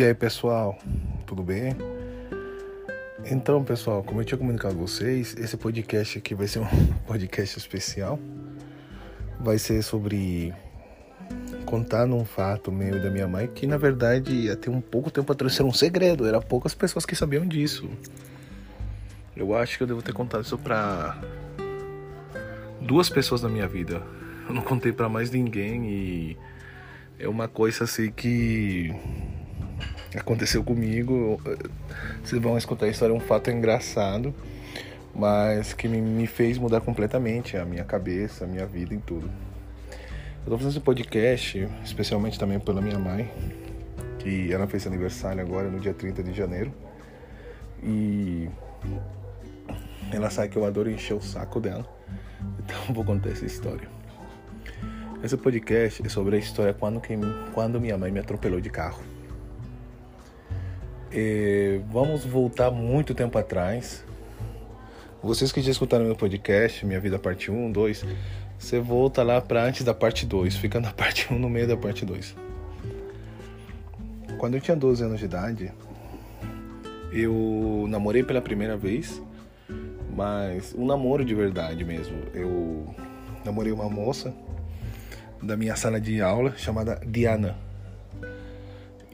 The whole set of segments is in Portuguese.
E aí, pessoal, tudo bem? Então, pessoal, como eu tinha comunicado a vocês, esse podcast aqui vai ser um podcast especial. Vai ser sobre contar num fato meu e da minha mãe que, na verdade, até um pouco tempo atrás era um segredo, era poucas pessoas que sabiam disso. Eu acho que eu devo ter contado isso pra duas pessoas na minha vida. Eu não contei para mais ninguém e é uma coisa assim que aconteceu comigo. Vocês vão escutar a história, é um fato engraçado, mas que me fez mudar completamente a minha cabeça, a minha vida em tudo. Eu tô fazendo esse podcast, especialmente também pela minha mãe, que ela fez aniversário agora no dia 30 de janeiro. E ela sabe que eu adoro encher o saco dela. Então vou contar essa história. Esse podcast é sobre a história quando, quando minha mãe me atropelou de carro. E vamos voltar muito tempo atrás. Vocês que já escutaram meu podcast, Minha Vida Parte 1, 2, você volta lá para antes da parte 2, fica na parte 1 no meio da parte 2. Quando eu tinha 12 anos de idade, eu namorei pela primeira vez, mas um namoro de verdade mesmo. Eu namorei uma moça da minha sala de aula chamada Diana.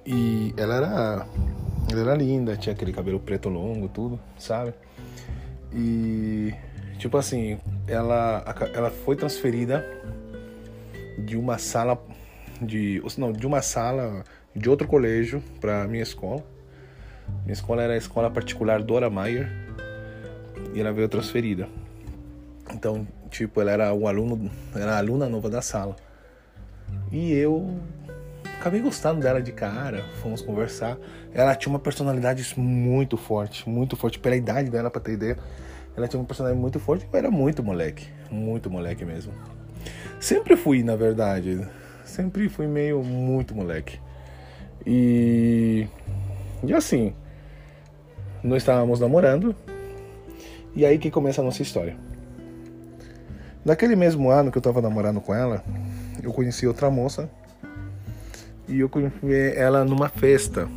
E ela era ela era linda, tinha aquele cabelo preto longo, tudo, sabe? E tipo assim, ela ela foi transferida de uma sala de não, de uma sala de outro colégio para minha escola. Minha escola era a escola particular Dora Mayer e ela veio transferida. Então, tipo, ela era um aluno, era a aluna nova da sala. E eu acabei gostando dela de cara, fomos conversar. Ela tinha uma personalidade muito forte, muito forte, pela idade dela, pra ter ideia. Ela tinha uma personalidade muito forte, eu era muito moleque, muito moleque mesmo. Sempre fui, na verdade, sempre fui meio muito moleque. E, e assim, nós estávamos namorando, e aí que começa a nossa história. Naquele mesmo ano que eu estava namorando com ela, eu conheci outra moça e eu conheci ela numa festa.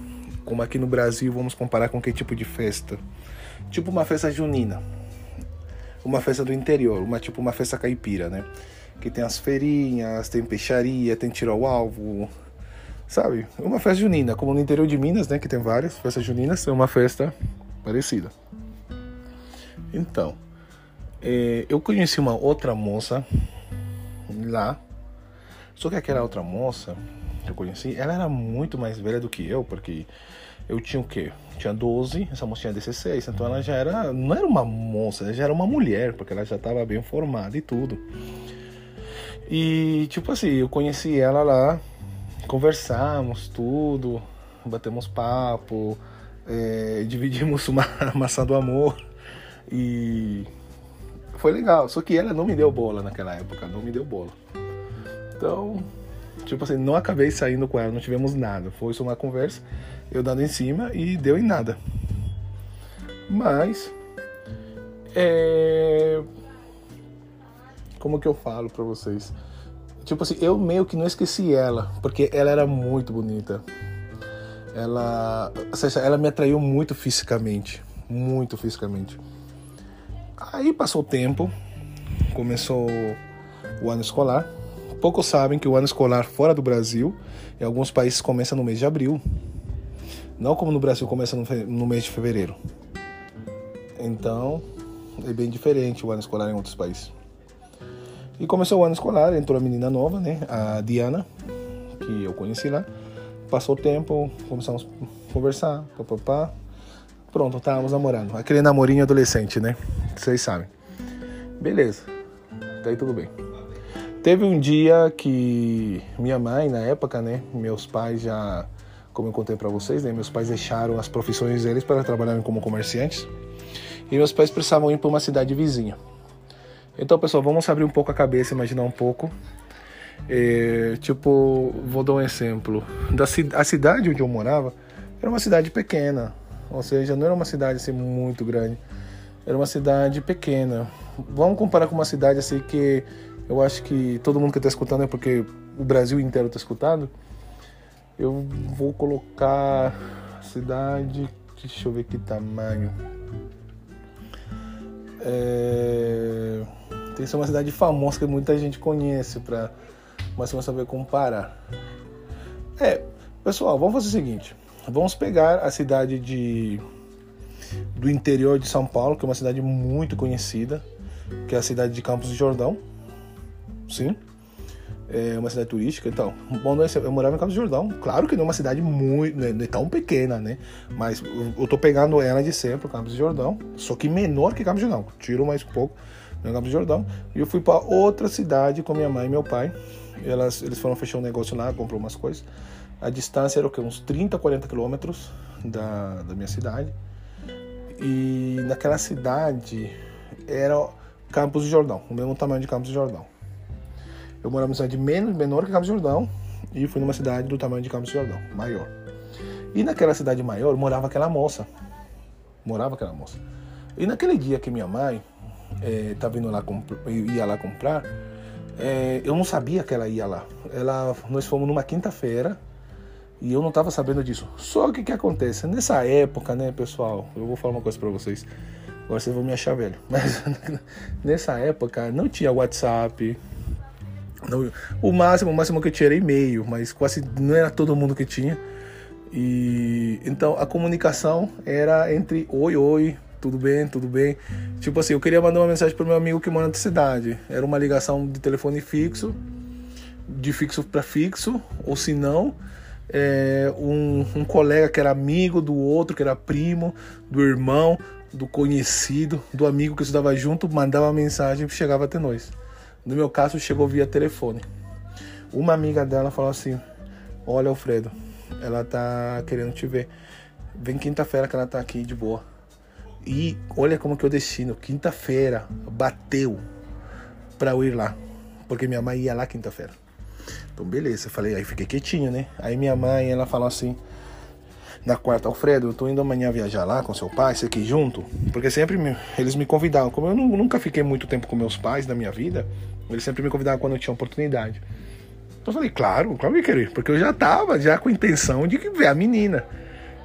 Como aqui no Brasil, vamos comparar com que tipo de festa? Tipo uma festa junina. Uma festa do interior, uma tipo uma festa caipira, né? Que tem as feirinhas, tem peixaria, tem tiro ao alvo, sabe? Uma festa junina, como no interior de Minas, né? Que tem várias festas juninas, é uma festa parecida. Então, eh, eu conheci uma outra moça lá, só que aquela outra moça eu conheci, ela era muito mais velha do que eu, porque eu tinha o quê? Tinha 12, essa moça tinha 16, então ela já era, não era uma moça, ela já era uma mulher, porque ela já estava bem formada e tudo. E tipo assim, eu conheci ela lá, conversamos tudo, batemos papo, é, dividimos uma maçã do amor e foi legal. Só que ela não me deu bola naquela época, não me deu bola. Então, Tipo assim, não acabei saindo com ela, não tivemos nada. Foi só uma conversa, eu dando em cima e deu em nada. Mas. É. Como que eu falo pra vocês? Tipo assim, eu meio que não esqueci ela, porque ela era muito bonita. Ela. Ela me atraiu muito fisicamente. Muito fisicamente. Aí passou o tempo, começou o ano escolar. Poucos sabem que o ano escolar fora do Brasil, em alguns países, começa no mês de abril. Não como no Brasil começa no mês de fevereiro. Então, é bem diferente o ano escolar em outros países. E começou o ano escolar, entrou a menina nova, né? A Diana, que eu conheci lá. Passou o tempo, começamos a conversar, papapá. Pronto, estávamos namorando. Aquele namorinho adolescente, né? Vocês sabem. Beleza. Daí tudo bem. Teve um dia que minha mãe, na época, né, meus pais já, como eu contei para vocês, né, meus pais deixaram as profissões deles para trabalharem como comerciantes. E meus pais precisavam ir para uma cidade vizinha. Então, pessoal, vamos abrir um pouco a cabeça, imaginar um pouco. É, tipo, vou dar um exemplo. Da, a cidade onde eu morava era uma cidade pequena, ou seja, não era uma cidade assim muito grande. Era uma cidade pequena. Vamos comparar com uma cidade assim que eu acho que todo mundo que está escutando é porque o Brasil inteiro está escutando. Eu vou colocar cidade. Deixa eu ver que tamanho. É, tem que ser uma cidade famosa que muita gente conhece para mas você saber comparar. É, pessoal, vamos fazer o seguinte. Vamos pegar a cidade de do interior de São Paulo, que é uma cidade muito conhecida, que é a cidade de Campos do Jordão. Sim. É uma cidade turística e tal. Bom, eu morava em Campos Jordão. Claro que não é uma cidade muito, não é tão pequena, né? Mas eu tô pegando ela de sempre, Campos do Jordão. Só que menor que Campos do Jordão. Tiro mais um pouco no Campos do Jordão. E eu fui para outra cidade com minha mãe e meu pai. Elas, eles foram fechar um negócio lá, comprou umas coisas. A distância era o quê? Uns 30, 40 quilômetros da, da minha cidade. E naquela cidade era Campos do Jordão, o mesmo tamanho de Campos do Jordão. Eu morava numa cidade menos, menor que Campos do Jordão e fui numa cidade do tamanho de Campos Jordão, maior. E naquela cidade maior morava aquela moça. Morava aquela moça. E naquele dia que minha mãe estava eh, indo lá ia lá comprar, é, eu não sabia que ela ia lá. Ela, nós fomos numa quinta-feira e eu não estava sabendo disso. Só que o que acontece? Nessa época, né, pessoal? Eu vou falar uma coisa para vocês. Agora vocês vão me achar velho. Mas nessa época não tinha WhatsApp. Não, o máximo, o máximo que eu e-mail, mas quase não era todo mundo que tinha. E então a comunicação era entre oi, oi, tudo bem, tudo bem. Tipo assim, eu queria mandar uma mensagem pro meu amigo que mora na cidade. Era uma ligação de telefone fixo, de fixo para fixo, ou se não, é, um, um colega que era amigo do outro, que era primo, do irmão, do conhecido, do amigo que estudava junto, mandava mensagem e chegava até nós. No meu caso, chegou via telefone. Uma amiga dela falou assim: Olha, Alfredo, ela tá querendo te ver. Vem quinta-feira que ela tá aqui de boa. E olha como que o destino. Quinta-feira bateu para eu ir lá. Porque minha mãe ia lá quinta-feira. Então, beleza. Eu falei, aí fiquei quietinho, né? Aí minha mãe, ela falou assim: na quarta, Alfredo, eu tô indo amanhã viajar lá com seu pai, você aqui junto? Porque sempre me, eles me convidavam. Como eu nunca fiquei muito tempo com meus pais na minha vida, eles sempre me convidavam quando eu tinha oportunidade. Eu falei, claro, claro que quero ir, porque eu já tava já com a intenção de ver a menina.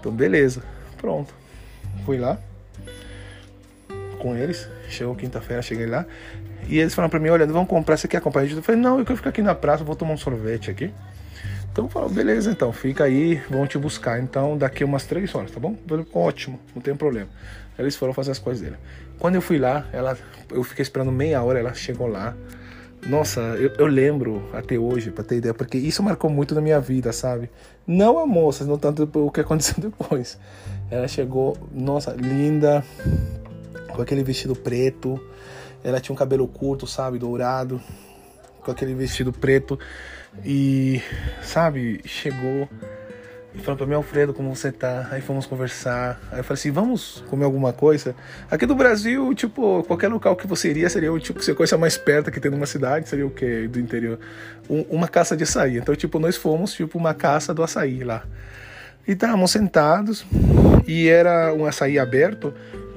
Então, beleza, pronto. Fui lá com eles. Chegou quinta-feira, cheguei lá. E eles falaram pra mim, olha, vamos comprar, você quer acompanhar? Eu falei, não, eu quero ficar aqui na praça, vou tomar um sorvete aqui. Então falou, beleza, então, fica aí, vão te buscar. Então, daqui umas três horas, tá bom? falei, ótimo, não tem problema. Eles foram fazer as coisas dele. Quando eu fui lá, ela, eu fiquei esperando meia hora, ela chegou lá. Nossa, eu, eu lembro até hoje, pra ter ideia, porque isso marcou muito na minha vida, sabe? Não a moça, não tanto o que aconteceu depois. Ela chegou, nossa, linda, com aquele vestido preto. Ela tinha um cabelo curto, sabe, dourado, com aquele vestido preto. E, sabe, chegou e falou pra mim, Alfredo, como você tá? Aí fomos conversar. Aí eu falei assim, vamos comer alguma coisa? Aqui do Brasil, tipo, qualquer local que você iria seria, tipo, se a coisa mais perto que tem numa cidade, seria o quê? Do interior? Um, uma caça de açaí. Então, tipo, nós fomos, tipo, uma caça do açaí lá. E estávamos sentados e era um açaí aberto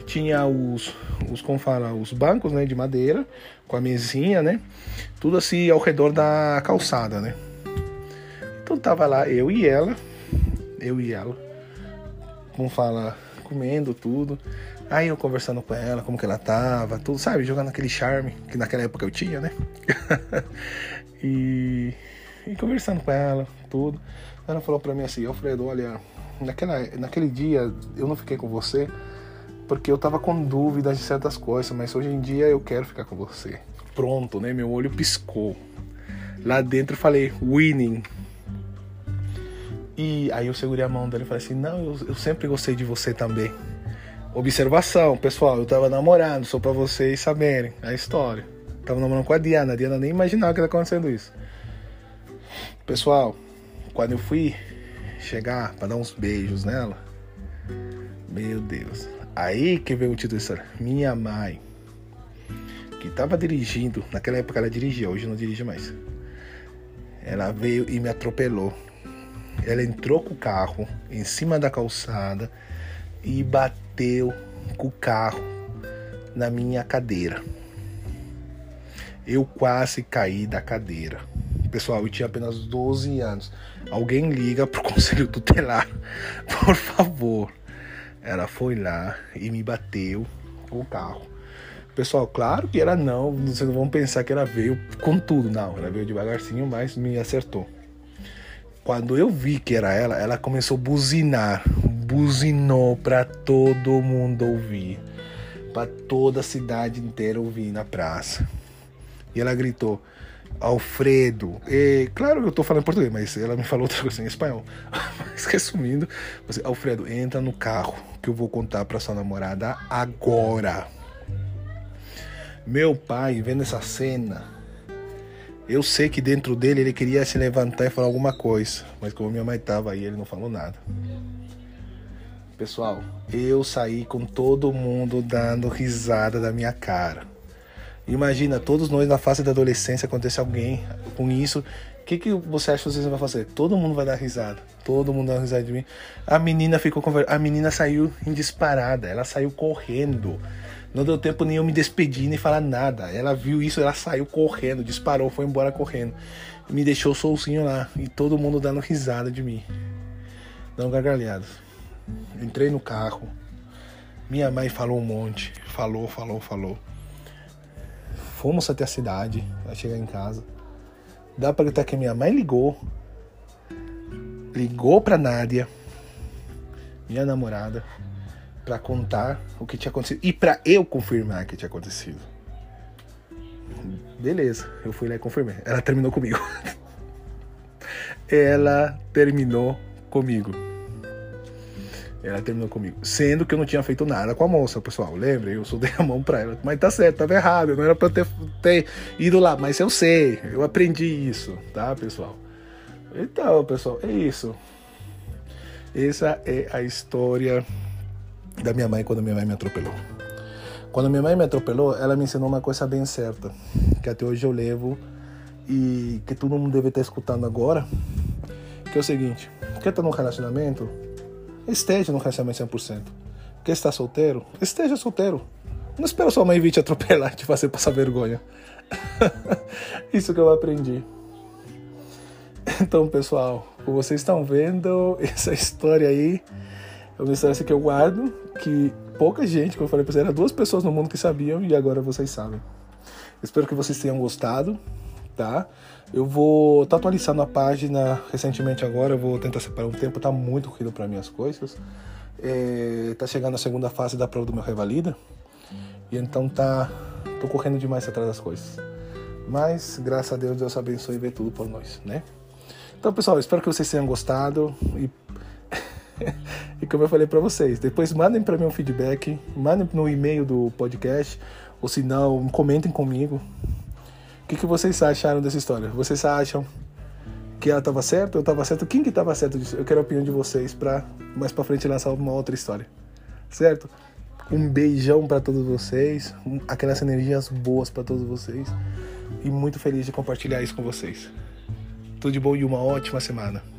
tinha os, os como fala, os bancos, né, de madeira, com a mesinha, né, tudo assim ao redor da calçada, né. Então tava lá eu e ela, eu e ela, como fala, comendo tudo. Aí eu conversando com ela, como que ela tava, tudo, sabe, jogando aquele charme que naquela época eu tinha, né? e, e conversando com ela, tudo. Ela falou pra mim assim, Alfredo, olha, naquela, naquele dia eu não fiquei com você porque eu tava com dúvidas de certas coisas, mas hoje em dia eu quero ficar com você. Pronto, né? Meu olho piscou. Lá dentro eu falei, winning. E aí eu segurei a mão dele e falei assim: Não, eu, eu sempre gostei de você também. Observação, pessoal, eu tava namorando, só pra vocês saberem a história. Tava namorando com a Diana, a Diana nem imaginava que era acontecendo isso. Pessoal, quando eu fui chegar para dar uns beijos nela, meu Deus, Aí que veio o título história. Minha mãe, que estava dirigindo, naquela época ela dirigia, hoje não dirige mais. Ela veio e me atropelou. Ela entrou com o carro em cima da calçada e bateu com o carro na minha cadeira. Eu quase caí da cadeira. Pessoal, eu tinha apenas 12 anos. Alguém liga pro conselho tutelar, por favor. Ela foi lá e me bateu com o carro. Pessoal, claro que ela não, vocês não vão pensar que ela veio com tudo, não. Ela veio devagarzinho, mas me acertou. Quando eu vi que era ela, ela começou a buzinar, buzinou para todo mundo ouvir, para toda a cidade inteira ouvir na praça. E ela gritou: Alfredo. E, claro que eu tô falando português, mas ela me falou outra coisa em espanhol. mas resumindo, você, Alfredo, entra no carro que eu vou contar para sua namorada agora. Meu pai, vendo essa cena, eu sei que dentro dele ele queria se levantar e falar alguma coisa, mas como minha mãe tava aí, ele não falou nada. Pessoal, eu saí com todo mundo dando risada da minha cara. Imagina, todos nós na fase da adolescência acontece alguém com isso. O que, que você acha que vocês vão fazer? Todo mundo vai dar risada. Todo mundo dá risada de mim. A menina ficou com A menina saiu em disparada. Ela saiu correndo. Não deu tempo nem eu me despedir nem falar nada. Ela viu isso, ela saiu correndo, disparou, foi embora correndo. Me deixou sozinho lá e todo mundo dando risada de mim. Dando gargalhadas. Entrei no carro. Minha mãe falou um monte. Falou, falou, falou. Fomos até a cidade, a chegar em casa. Dá pra gritar que minha mãe ligou. Ligou pra Nádia, minha namorada para contar o que tinha acontecido e para eu confirmar que tinha acontecido. Beleza, eu fui lá e confirmei. Ela terminou comigo. Ela terminou comigo. Ela terminou comigo. Sendo que eu não tinha feito nada com a moça, pessoal. Lembra? Eu só dei a mão pra ela. Mas tá certo, tava errado. Não era pra ter, ter ido lá. Mas eu sei. Eu aprendi isso, tá, pessoal? Então, pessoal, é isso. Essa é a história da minha mãe quando minha mãe me atropelou. Quando minha mãe me atropelou, ela me ensinou uma coisa bem certa, que até hoje eu levo e que todo mundo deve estar escutando agora, que é o seguinte: quer estar num relacionamento? Esteja num relacionamento 100%. Quer estar solteiro? Esteja solteiro. Não espera sua mãe vir te atropelar e te fazer passar vergonha. Isso que eu aprendi. Então, pessoal, como vocês estão vendo, essa história aí é uma história que eu guardo, que pouca gente, como eu falei pra vocês, eram duas pessoas no mundo que sabiam e agora vocês sabem. Espero que vocês tenham gostado, tá? Eu vou estar tá atualizando a página recentemente agora, eu vou tentar separar um tempo, tá muito corrido para mim as coisas. É, tá chegando a segunda fase da prova do meu Revalida, e então tá, tô correndo demais atrás das coisas. Mas, graças a Deus, Deus abençoe e vê tudo por nós, né? Então, pessoal, espero que vocês tenham gostado e e como eu falei para vocês, depois mandem para mim um feedback, mandem no e-mail do podcast, ou se não, comentem comigo. O que, que vocês acharam dessa história? Vocês acham que ela estava certa ou estava certo? Quem que estava certo disso? Eu quero a opinião de vocês para mais para frente lançar uma outra história. Certo? Um beijão para todos vocês, aquelas energias boas para todos vocês e muito feliz de compartilhar isso com vocês. Tudo de bom e uma ótima semana.